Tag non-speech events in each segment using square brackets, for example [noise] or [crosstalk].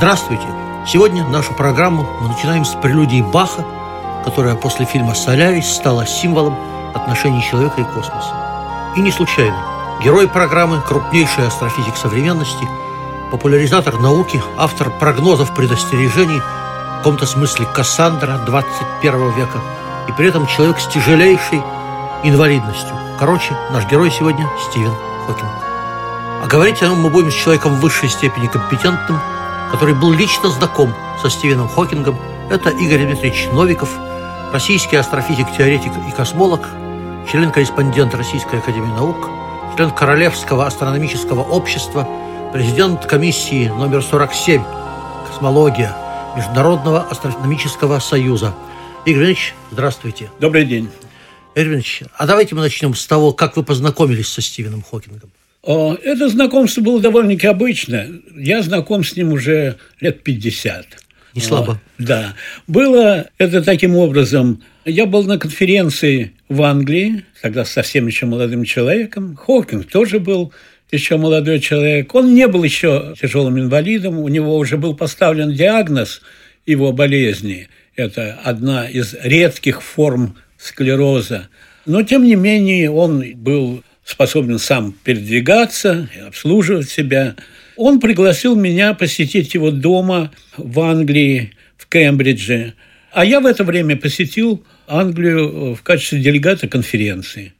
Здравствуйте! Сегодня нашу программу мы начинаем с прелюдии Баха, которая после фильма «Солярис» стала символом отношений человека и космоса. И не случайно. Герой программы – крупнейший астрофизик современности, популяризатор науки, автор прогнозов предостережений, в каком-то смысле Кассандра 21 века, и при этом человек с тяжелейшей инвалидностью. Короче, наш герой сегодня – Стивен Хокинг. А говорить о нем мы будем с человеком в высшей степени компетентным – который был лично знаком со Стивеном Хокингом, это Игорь Дмитриевич Новиков, российский астрофизик, теоретик и космолог, член-корреспондент Российской Академии Наук, член Королевского астрономического общества, президент комиссии номер 47 «Космология» Международного астрономического союза. Игорь Ильич, здравствуйте. Добрый день. Игорь Ильич, а давайте мы начнем с того, как вы познакомились со Стивеном Хокингом. Это знакомство было довольно-таки обычно. Я знаком с ним уже лет 50. Не слабо. Да. Было это таким образом. Я был на конференции в Англии, тогда совсем еще молодым человеком. Хокинг тоже был еще молодой человек. Он не был еще тяжелым инвалидом, у него уже был поставлен диагноз его болезни. Это одна из редких форм склероза. Но, тем не менее, он был способен сам передвигаться, обслуживать себя. Он пригласил меня посетить его дома в Англии, в Кембридже. А я в это время посетил Англию в качестве делегата конференции.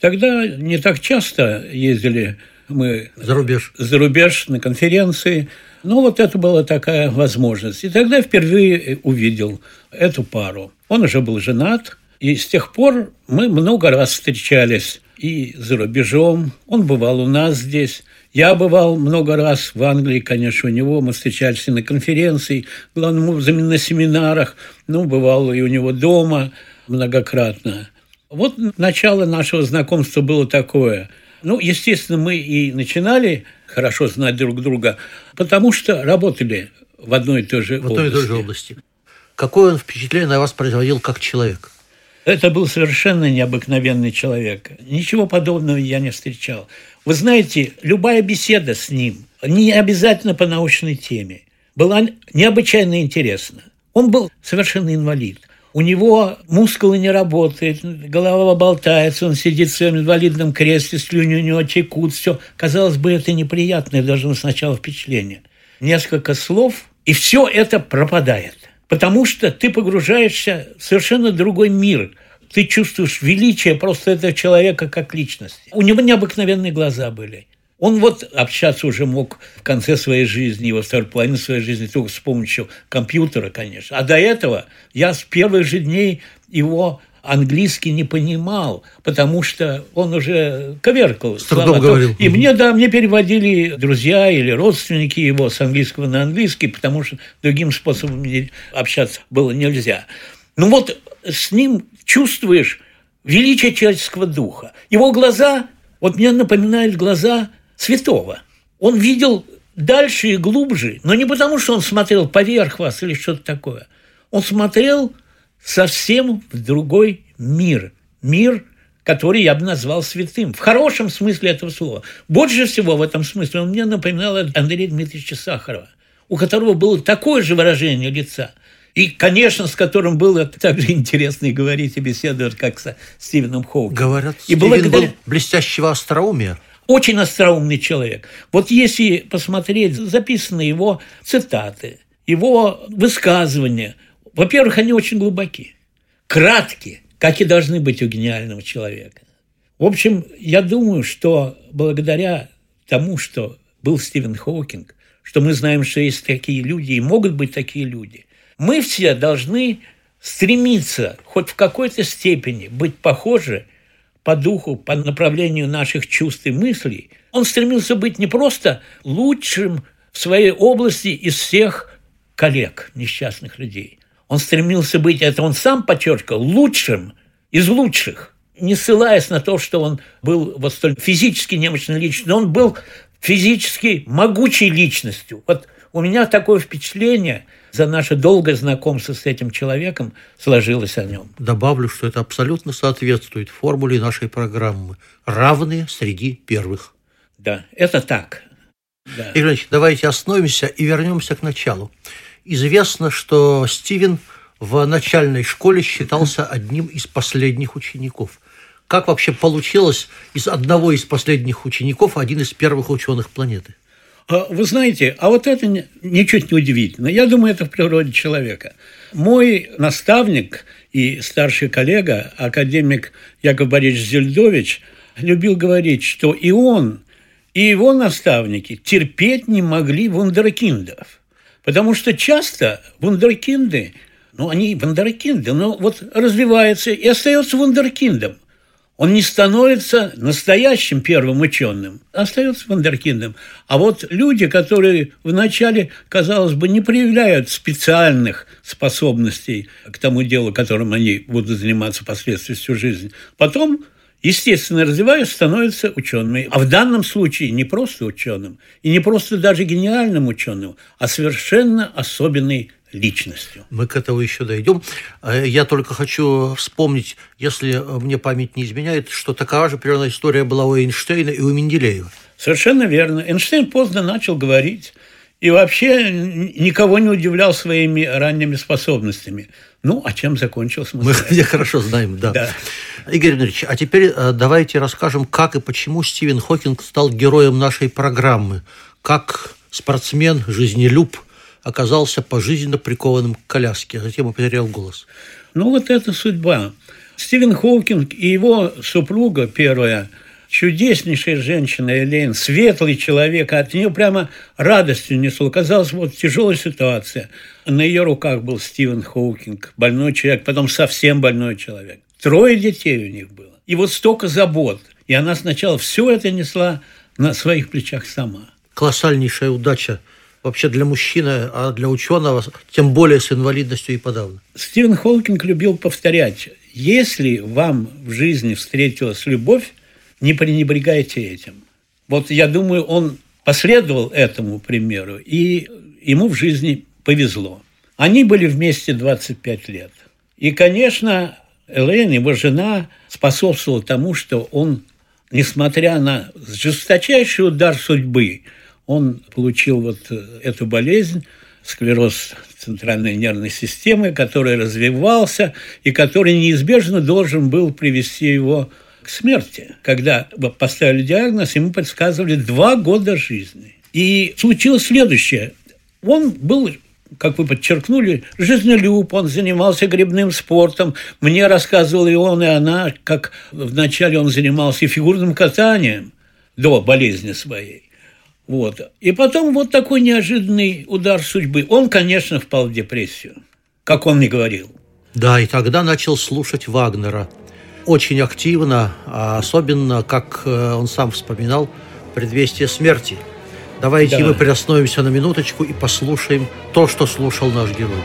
Тогда не так часто ездили мы за рубеж, за рубеж на конференции. Но вот это была такая возможность. И тогда впервые увидел эту пару. Он уже был женат, и с тех пор мы много раз встречались и за рубежом. Он бывал у нас здесь. Я бывал много раз в Англии, конечно, у него. Мы встречались и на конференции, главным образом на семинарах. Ну, бывал и у него дома многократно. Вот начало нашего знакомства было такое. Ну, естественно, мы и начинали хорошо знать друг друга, потому что работали в одной и той же в одной и той же области. Какое он впечатление на вас производил как человек? Это был совершенно необыкновенный человек. Ничего подобного я не встречал. Вы знаете, любая беседа с ним, не обязательно по научной теме, была необычайно интересна. Он был совершенно инвалид. У него мускулы не работают, голова болтается, он сидит в своем инвалидном кресле, слюни у него текут, все. Казалось бы, это неприятное даже сначала впечатление. Несколько слов, и все это пропадает потому что ты погружаешься в совершенно другой мир. Ты чувствуешь величие просто этого человека как личности. У него необыкновенные глаза были. Он вот общаться уже мог в конце своей жизни, его второй половины своей жизни только с помощью компьютера, конечно. А до этого я с первых же дней его английский не понимал, потому что он уже коверкал. С трудом говорил. И мне, да, мне переводили друзья или родственники его с английского на английский, потому что другим способом общаться было нельзя. Ну вот с ним чувствуешь величие человеческого духа. Его глаза, вот мне напоминают глаза святого. Он видел дальше и глубже, но не потому, что он смотрел поверх вас или что-то такое. Он смотрел совсем в другой мир. Мир, который я бы назвал святым. В хорошем смысле этого слова. Больше всего в этом смысле он мне напоминал Андрея Дмитриевича Сахарова, у которого было такое же выражение лица. И, конечно, с которым было так же интересно и говорить и беседовать, как со Стивеном Хоукингом. Говорят, и Стивен благодаря... был блестящего остроумия. Очень остроумный человек. Вот если посмотреть записанные его цитаты, его высказывания – во-первых, они очень глубоки, краткие, как и должны быть у гениального человека. В общем, я думаю, что благодаря тому, что был Стивен Хокинг, что мы знаем, что есть такие люди и могут быть такие люди, мы все должны стремиться хоть в какой-то степени быть похожи по духу, по направлению наших чувств и мыслей. Он стремился быть не просто лучшим в своей области из всех коллег, несчастных людей. Он стремился быть, это он сам подчеркивал, лучшим из лучших, не ссылаясь на то, что он был вот столь физически немощной личностью, но он был физически могучей личностью. Вот у меня такое впечатление за наше долгое знакомство с этим человеком сложилось о нем. Добавлю, что это абсолютно соответствует формуле нашей программы. Равные среди первых. Да, это так. Да. Игорь Ильич, давайте остановимся и вернемся к началу. Известно, что Стивен в начальной школе считался одним из последних учеников. Как вообще получилось из одного из последних учеников один из первых ученых планеты? А, вы знаете, а вот это ничуть не удивительно. Я думаю, это в природе человека. Мой наставник и старший коллега, академик Яков Борисович Зельдович, любил говорить, что и он, и его наставники терпеть не могли вундеркиндов. Потому что часто вундеркинды, ну, они вундеркинды, но вот развиваются и остается вундеркиндом он не становится настоящим первым ученым, а остается вундеркиндом. А вот люди, которые вначале, казалось бы, не проявляют специальных способностей к тому делу, которым они будут заниматься впоследствии всю жизнь, потом естественно, развиваясь, становятся учеными. А в данном случае не просто ученым, и не просто даже гениальным ученым, а совершенно особенный личностью. Мы к этому еще дойдем. Э, я только хочу вспомнить, если мне память не изменяет, что такая же примерно история была у Эйнштейна и у Менделеева. Совершенно верно. Эйнштейн поздно начал говорить и вообще никого не удивлял своими ранними способностями. Ну, а чем закончился? Мы, мы [laughs] хорошо знаем, да. да. Игорь Ильич, а теперь э, давайте расскажем, как и почему Стивен Хокинг стал героем нашей программы. Как спортсмен, жизнелюб – оказался пожизненно прикованным к коляске, а затем потерял голос. Ну, вот это судьба. Стивен Хокинг и его супруга первая, чудеснейшая женщина Элейн, светлый человек, от нее прямо радостью несло. Казалось, вот тяжелая ситуация. На ее руках был Стивен Хокинг, больной человек, потом совсем больной человек. Трое детей у них было. И вот столько забот. И она сначала все это несла на своих плечах сама. Колоссальнейшая удача – вообще для мужчины, а для ученого, тем более с инвалидностью и подавно. Стивен Холкинг любил повторять, если вам в жизни встретилась любовь, не пренебрегайте этим. Вот я думаю, он последовал этому примеру, и ему в жизни повезло. Они были вместе 25 лет. И, конечно, Элейн, его жена, способствовала тому, что он, несмотря на жесточайший удар судьбы, он получил вот э, эту болезнь, склероз центральной нервной системы, который развивался и который неизбежно должен был привести его к смерти. Когда поставили диагноз, ему предсказывали два года жизни. И случилось следующее. Он был как вы подчеркнули, жизнелюб, он занимался грибным спортом. Мне рассказывал и он, и она, как вначале он занимался фигурным катанием до болезни своей. Вот. И потом вот такой неожиданный удар судьбы. Он, конечно, впал в депрессию, как он мне говорил. Да, и тогда начал слушать Вагнера. Очень активно, а особенно, как э, он сам вспоминал, предвестие смерти. Давайте да. мы приостановимся на минуточку и послушаем то, что слушал наш герой.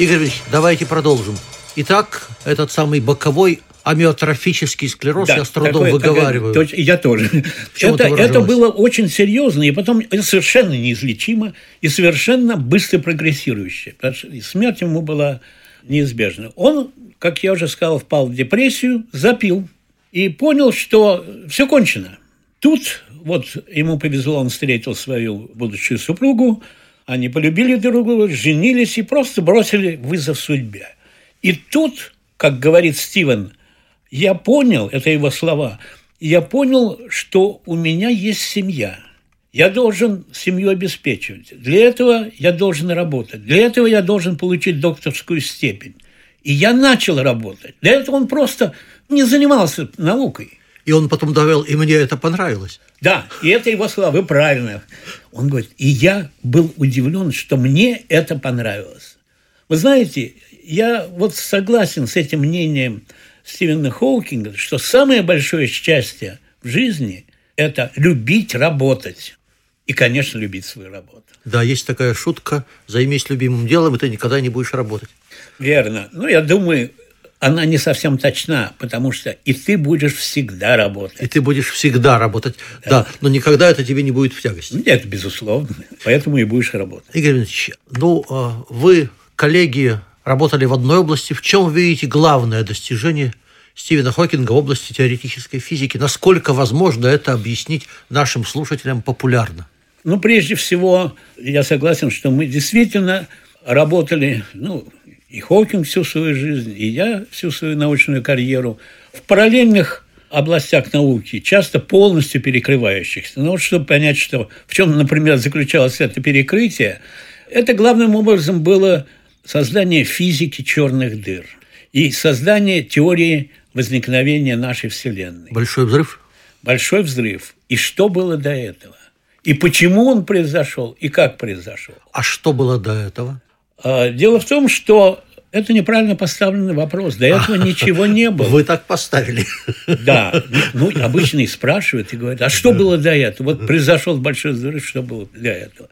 Игорь Ильич, давайте продолжим. Итак, этот самый боковой амиотрофический склероз, да, я с трудом такое, выговариваю. Такое, я тоже. Это, это, это было очень серьезно, и потом это совершенно неизлечимо и совершенно быстро прогрессирующее. Потому что смерть ему была неизбежна. Он, как я уже сказал, впал в депрессию, запил. и понял, что все кончено. Тут вот ему повезло, он встретил свою будущую супругу, они полюбили друг друга, женились и просто бросили вызов судьбе. И тут, как говорит Стивен, я понял, это его слова, я понял, что у меня есть семья. Я должен семью обеспечивать. Для этого я должен работать. Для этого я должен получить докторскую степень. И я начал работать. Для этого он просто не занимался наукой. И он потом довел, и мне это понравилось. Да, и это его слова, вы правильно. Он говорит, и я был удивлен, что мне это понравилось. Вы знаете, я вот согласен с этим мнением Стивена Хоукинга, что самое большое счастье в жизни – это любить работать. И, конечно, любить свою работу. Да, есть такая шутка «займись любимым делом, и ты никогда не будешь работать». Верно. Ну, я думаю, она не совсем точна, потому что и ты будешь всегда работать. И ты будешь всегда работать, да, да но никогда это тебе не будет в тягость. Нет, безусловно, поэтому и будешь работать. Игорь Ильич, ну, а вы, коллеги, работали в одной области. В чем видите главное достижение Стивена Хокинга в области теоретической физики? Насколько возможно это объяснить нашим слушателям популярно? Ну, прежде всего, я согласен, что мы действительно работали, ну, и Хокинг всю свою жизнь, и я всю свою научную карьеру в параллельных областях науки, часто полностью перекрывающихся. Но вот чтобы понять, что, в чем, например, заключалось это перекрытие, это главным образом было создание физики черных дыр и создание теории возникновения нашей Вселенной. Большой взрыв? Большой взрыв. И что было до этого? И почему он произошел, и как произошел? А что было до этого? А, дело в том, что это неправильно поставленный вопрос. До этого [laughs] ничего не было. Вы так поставили. Да. Ну, обычно и спрашивают и говорят, а что было до этого? Вот произошел большой взрыв, что было для этого?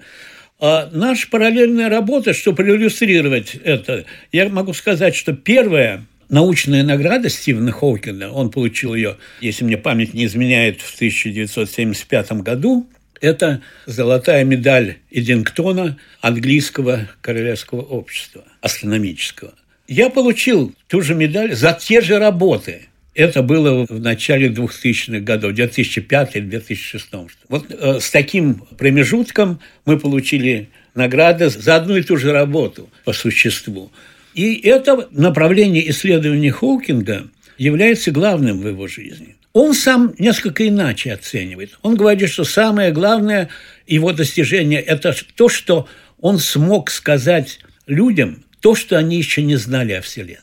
А наша параллельная работа, чтобы проиллюстрировать это, я могу сказать, что первая научная награда Стивена Хоукина, он получил ее, если мне память не изменяет, в 1975 году, это золотая медаль Эдингтона английского королевского общества астрономического. Я получил ту же медаль за те же работы. Это было в начале 2000-х годов, 2005-2006. Вот э, с таким промежутком мы получили награды за одну и ту же работу по существу. И это направление исследования Хоукинга является главным в его жизни. Он сам несколько иначе оценивает. Он говорит, что самое главное его достижение – это то, что он смог сказать людям то, что они еще не знали о Вселенной.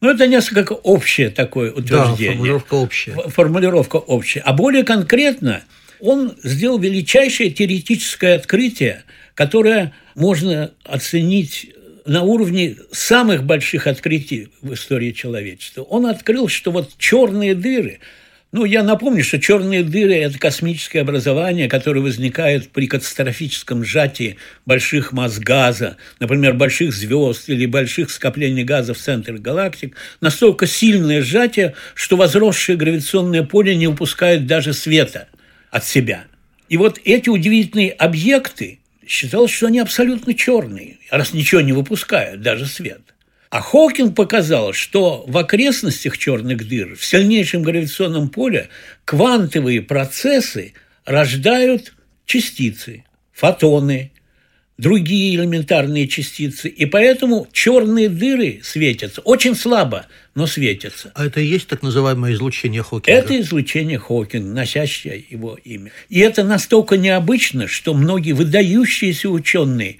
Ну, это несколько общее такое утверждение. Да, формулировка общая. Формулировка общая. А более конкретно, он сделал величайшее теоретическое открытие, которое можно оценить на уровне самых больших открытий в истории человечества. Он открыл, что вот черные дыры – ну, я напомню, что черные дыры – это космическое образование, которое возникает при катастрофическом сжатии больших масс газа, например, больших звезд или больших скоплений газа в центре галактик, настолько сильное сжатие, что возросшее гравитационное поле не упускает даже света от себя. И вот эти удивительные объекты считалось, что они абсолютно черные, раз ничего не выпускают, даже свет – а Хокинг показал, что в окрестностях черных дыр, в сильнейшем гравитационном поле, квантовые процессы рождают частицы, фотоны, другие элементарные частицы. И поэтому черные дыры светятся очень слабо, но светятся. А это и есть так называемое излучение Хокинга? Это излучение Хокинга, носящее его имя. И это настолько необычно, что многие выдающиеся ученые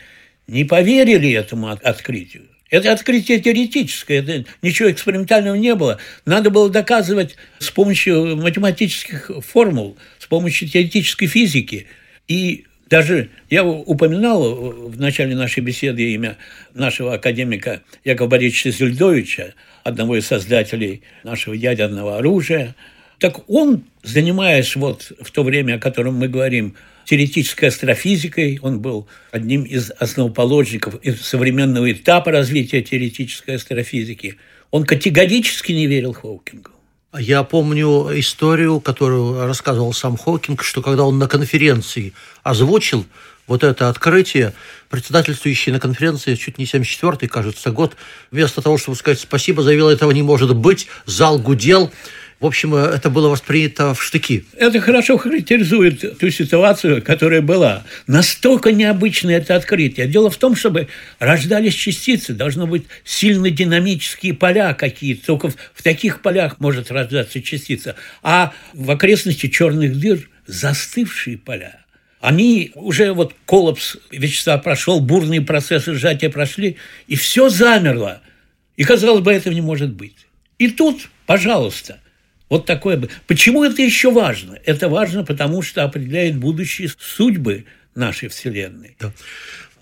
не поверили этому открытию. Это открытие теоретическое, это ничего экспериментального не было. Надо было доказывать с помощью математических формул, с помощью теоретической физики. И даже я упоминал в начале нашей беседы имя нашего академика Якова Борисовича Зюльдовича, одного из создателей нашего ядерного оружия. Так он, занимаясь вот в то время, о котором мы говорим, теоретической астрофизикой, он был одним из основоположников современного этапа развития теоретической астрофизики. Он категорически не верил Хоукингу. Я помню историю, которую рассказывал сам Хокинг, что когда он на конференции озвучил вот это открытие, председательствующий на конференции, чуть не 74-й, кажется, год, вместо того, чтобы сказать спасибо, заявил, этого не может быть, зал гудел, В общем, э, это было воспринято в штыки. Это хорошо характеризует ту ситуацию, которая была. Настолько необычно это открытие. Дело в том, чтобы рождались частицы, должно быть сильно динамические поля какие-то. Только в таких полях может рождаться частица. А в окрестности черных дыр застывшие поля. Они уже вот коллапс вещества прошел, бурные процессы сжатия прошли, и все замерло. И, казалось бы, этого не может быть. И тут, пожалуйста, вот такое бы. Почему это еще важно? Это важно, потому что определяет будущие судьбы нашей Вселенной. Да.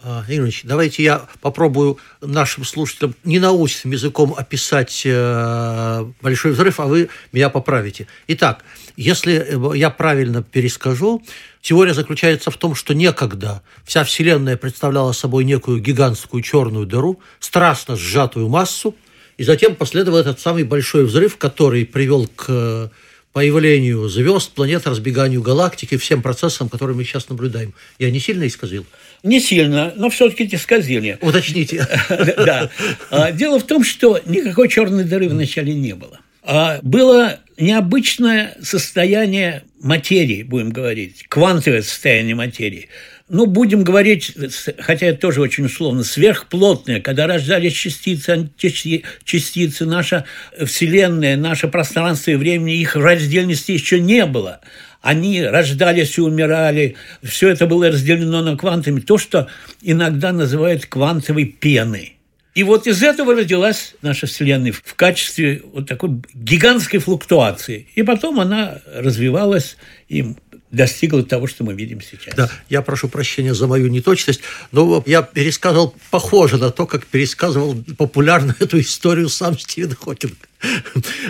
А, Игорь Ильич, давайте я попробую нашим слушателям не научным языком описать э, большой взрыв, а вы меня поправите. Итак, если э, я правильно перескажу, теория заключается в том, что некогда вся Вселенная представляла собой некую гигантскую черную дыру, страстно сжатую массу, и затем последовал этот самый большой взрыв, который привел к появлению звезд, планет, разбеганию галактики, всем процессам, которые мы сейчас наблюдаем. Я не сильно исказил? Не сильно, но все-таки исказили. Уточните. [laughs] Да. А, дело в том, что никакой черной дыры вначале не было. А было необычное состояние материи, будем говорить, квантовое состояние материи – ну, будем говорить, хотя это тоже очень условно, сверхплотные, когда рождались частицы, античастицы, наша Вселенная, наше пространство и времени, их раздельности еще не было. Они рождались и умирали, все это было разделено на квантами, то, что иногда называют квантовой пеной. И вот из этого родилась наша Вселенная в качестве вот такой гигантской флуктуации. И потом она развивалась, и достигла того, что мы видим сейчас. Да, я прошу прощения за мою неточность, но я пересказывал похоже на то, как пересказывал популярно [laughs] эту историю сам Стивен Хокинг.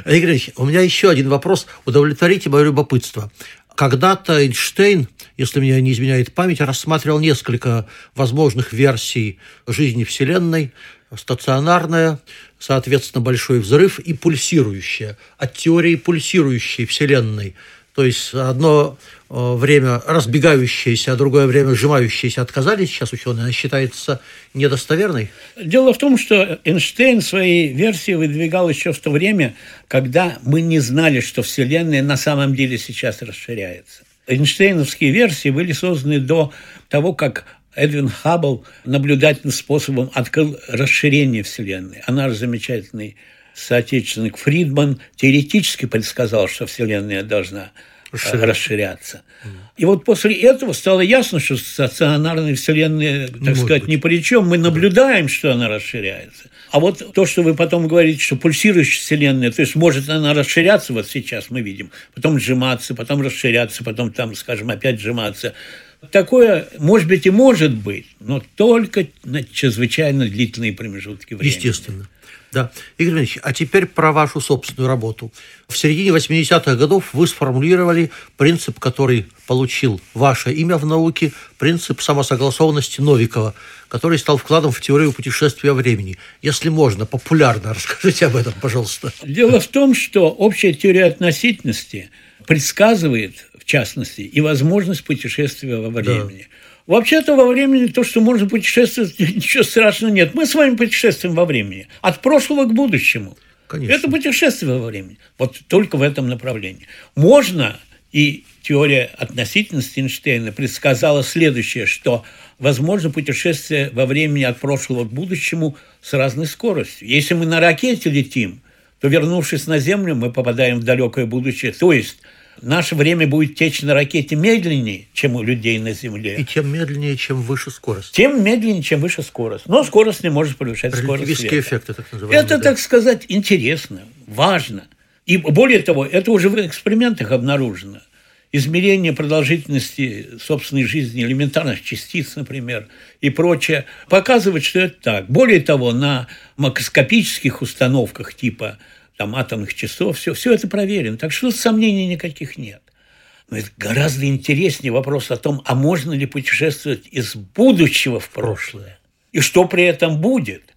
Игорь Ильич, у меня еще один вопрос. Удовлетворите мое любопытство. Когда-то Эйнштейн, если меня не изменяет память, рассматривал несколько возможных версий жизни Вселенной. Стационарная, соответственно, большой взрыв и пульсирующая. От теории пульсирующей Вселенной – то есть одно э, время разбегающиеся, а другое время сжимающиеся отказались, сейчас ученые, она считается недостоверной? Дело в том, что Эйнштейн свои версии выдвигал еще в то время, когда мы не знали, что Вселенная на самом деле сейчас расширяется. Эйнштейновские версии были созданы до того, как Эдвин Хаббл наблюдательным способом открыл расширение Вселенной. Она же замечательный соотечественник Фридман теоретически предсказал, что Вселенная должна э, расширяться. расширяться. И вот после этого стало ясно, что стационарная Вселенная, так не сказать, ни при чем. Мы наблюдаем, что она расширяется. А вот то, что вы потом говорите, что пульсирующая Вселенная, то есть может она расширяться, вот сейчас мы видим, потом сжиматься, потом расширяться, потом там, скажем, опять сжиматься. Такое, может быть, и может быть, но только на чрезвычайно длительные промежутки времени. Естественно. Да. Игорь Ильич, а теперь про вашу собственную работу. В середине 80-х годов вы сформулировали принцип, который получил ваше имя в науке, принцип самосогласованности Новикова, который стал вкладом в теорию путешествия времени. Если можно, популярно [laughs] расскажите об этом, пожалуйста. Дело в том, что общая теория относительности предсказывает, в частности, и возможность путешествия во времени. Да. Вообще-то во времени то, что можно путешествовать, [laughs] ничего страшного нет. Мы с вами путешествуем во времени. От прошлого к будущему. Конечно. Это путешествие во времени. Вот только в этом направлении. Можно, и теория относительности Эйнштейна предсказала следующее, что возможно путешествие во времени от прошлого к будущему с разной скоростью. Если мы на ракете летим, то, вернувшись на Землю, мы попадаем в далекое будущее. То есть наше время будет течь на ракете медленнее, чем у людей на Земле. И тем медленнее, чем выше скорость. Тем медленнее, чем выше скорость. Но скорость не может превышать скорость света. эффекты, так называемые. Это, да. так сказать, интересно, важно. И более того, это уже в экспериментах обнаружено. Измерение продолжительности собственной жизни элементарных частиц, например, и прочее, показывает, что это так. Более того, на макроскопических установках типа там, атомных часов, все, все это проверено. Так что сомнений никаких нет. Но это гораздо интереснее вопрос о том, а можно ли путешествовать из будущего в прошлое? И что при этом будет?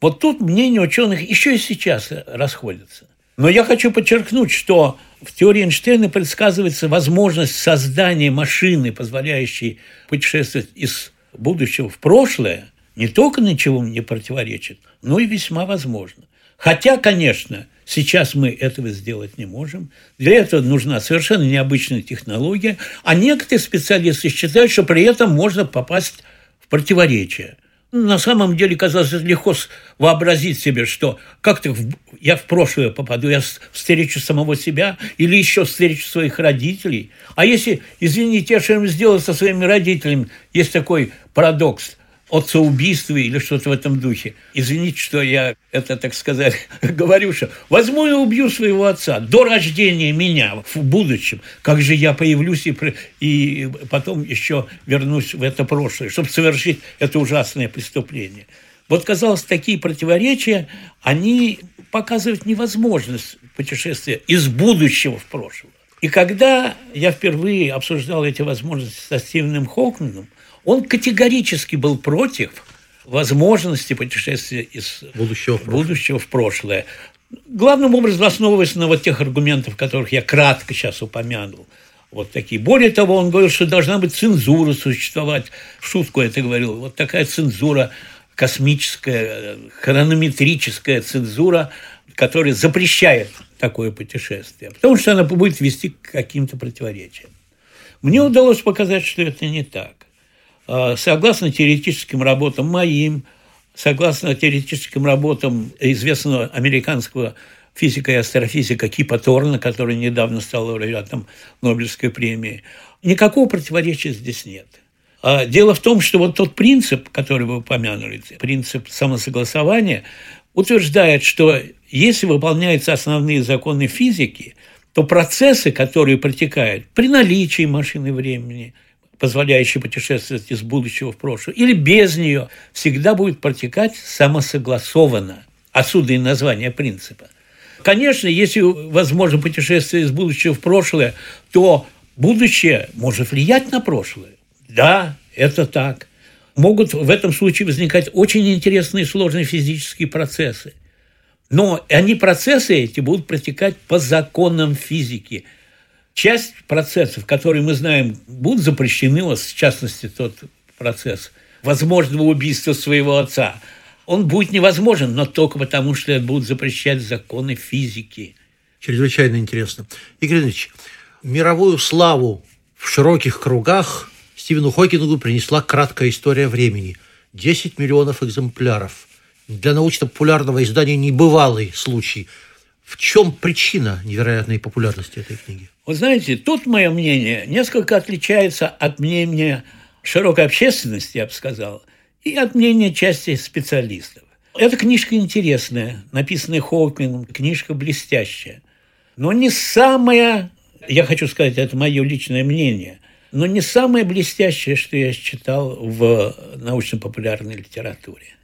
Вот тут мнения ученых еще и сейчас расходятся. Но я хочу подчеркнуть, что в теории Эйнштейна предсказывается возможность создания машины, позволяющей путешествовать из будущего в прошлое, не только ничего не противоречит, но и весьма возможно. Хотя, конечно, Сейчас мы этого сделать не можем. Для этого нужна совершенно необычная технология. А некоторые специалисты считают, что при этом можно попасть в противоречие. На самом деле, казалось, легко вообразить себе, что как-то я в прошлое попаду, я встречу самого себя или еще встречу своих родителей. А если, извините, я что-нибудь сделал со своими родителями, есть такой парадокс отцеубийстве или что-то в этом духе. Извините, что я это, так сказать, [laughs] говорю, что возьму и убью своего отца до рождения меня в будущем. Как же я появлюсь и, и потом еще вернусь в это прошлое, чтобы совершить это ужасное преступление. Вот, казалось, такие противоречия, они показывают невозможность путешествия из будущего в прошлое. И когда я впервые обсуждал эти возможности со Стивеном Хокманом, он категорически был против возможности путешествия из будущего в прошлое. Будущего в прошлое. Главным образом основываясь на вот тех аргументах, которых я кратко сейчас упомянул. Вот такие. Более того, он говорил, что должна быть цензура существовать. В шутку это говорил. Вот такая цензура космическая, хронометрическая цензура, которая запрещает такое путешествие, потому что она будет вести к каким-то противоречиям. Мне удалось показать, что это не так. А, согласно теоретическим работам моим, согласно теоретическим работам известного американского физика и астрофизика Кипа Торна, который недавно стал лауреатом Нобелевской премии, никакого противоречия здесь нет. А дело в том, что вот тот принцип, который вы упомянули, принцип самосогласования, утверждает, что если выполняются основные законы физики, то процессы, которые протекают при наличии машины времени – позволяющий путешествовать из будущего в прошлое, или без нее, всегда будет протекать самосогласованно. Отсюда и название принципа. Конечно, если возможно путешествие из будущего в прошлое, то будущее может влиять на прошлое. Да, это так. Могут в этом случае возникать очень интересные сложные физические процессы. Но они, процессы эти, будут протекать по законам физики – часть процессов, которые мы знаем, будут запрещены, вот в частности тот процесс возможного убийства своего отца, он будет невозможен, но только потому, что будут запрещать законы физики. Чрезвычайно интересно. Игорь Ильич, мировую славу в широких кругах Стивену Хокингу принесла краткая история времени. 10 миллионов экземпляров. Для научно-популярного издания небывалый случай. В чем причина невероятной популярности этой книги? Вы знаете, тут мое мнение несколько отличается от мнения широкой общественности, я бы сказал, и от мнения части специалистов. Эта книжка интересная, написанная Хоукманом, книжка блестящая, но не самая, я хочу сказать, это мое личное мнение, но не самое блестящее, что я читал в научно-популярной литературе.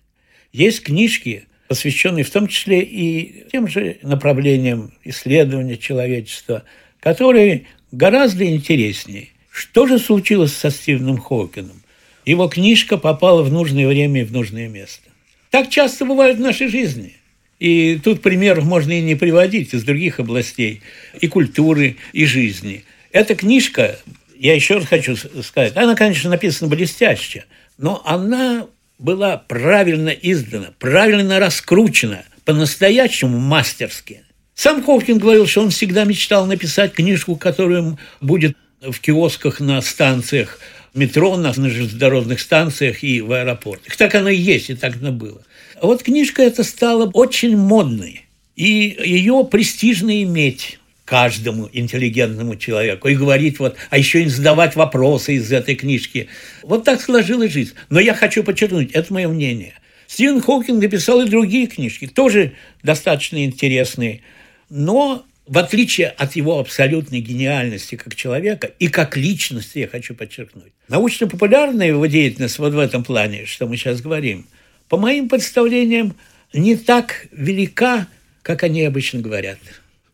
Есть книжки, посвященные в том числе и тем же направлениям исследования человечества – который гораздо интереснее. Что же случилось со Стивеном Хокином? Его книжка попала в нужное время и в нужное место. Так часто бывает в нашей жизни. И тут примеров можно и не приводить из других областей и культуры, и жизни. Эта книжка, я еще раз хочу сказать, она, конечно, написана блестяще, но она была правильно издана, правильно раскручена, по-настоящему мастерски. Сам Ховкин говорил, что он всегда мечтал написать книжку, которая будет в киосках на станциях метро, на железнодорожных станциях и в аэропортах. Так оно и есть, и так оно было. А вот книжка эта стала очень модной, и ее престижно иметь каждому интеллигентному человеку и говорить вот, а еще и задавать вопросы из этой книжки. Вот так сложилась жизнь. Но я хочу подчеркнуть, это мое мнение. Стивен Хокинг написал и другие книжки, тоже достаточно интересные – но в отличие от его абсолютной гениальности как человека и как личности, я хочу подчеркнуть, научно-популярная его деятельность вот в этом плане, что мы сейчас говорим, по моим представлениям, не так велика, как они обычно говорят.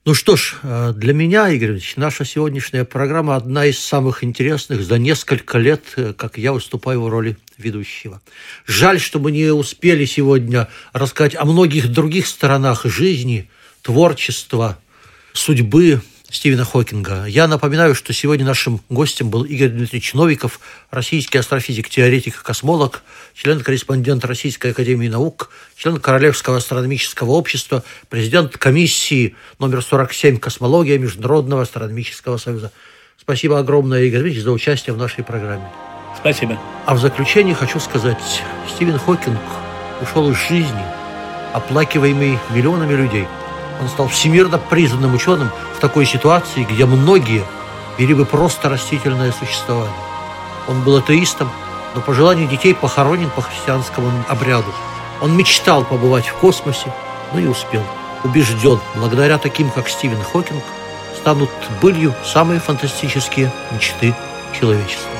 Ну что ж, э, для меня, Игорь Ильич, наша сегодняшняя программа одна из самых интересных за несколько лет, э, как я выступаю в роли ведущего. Жаль, что мы не успели сегодня рассказать о многих других сторонах жизни – творчества, судьбы Стивена Хокинга. Я напоминаю, что сегодня нашим гостем был Игорь Дмитриевич Новиков, российский астрофизик, теоретик и космолог, член-корреспондент Российской Академии Наук, член Королевского астрономического общества, президент комиссии номер 47 «Космология Международного астрономического союза». Спасибо огромное, Игорь Дмитриевич, за участие в нашей программе. Спасибо. А в заключение хочу сказать, Стивен Хокинг ушел из жизни, оплакиваемый миллионами людей. Он стал всемирно признанным ученым в такой ситуации, где многие вели бы просто растительное существование. Он был атеистом, но по желанию детей похоронен по христианскому обряду. Он мечтал побывать в космосе, но и успел. Убежден, благодаря таким, как Стивен Хокинг, станут былью самые фантастические мечты человечества.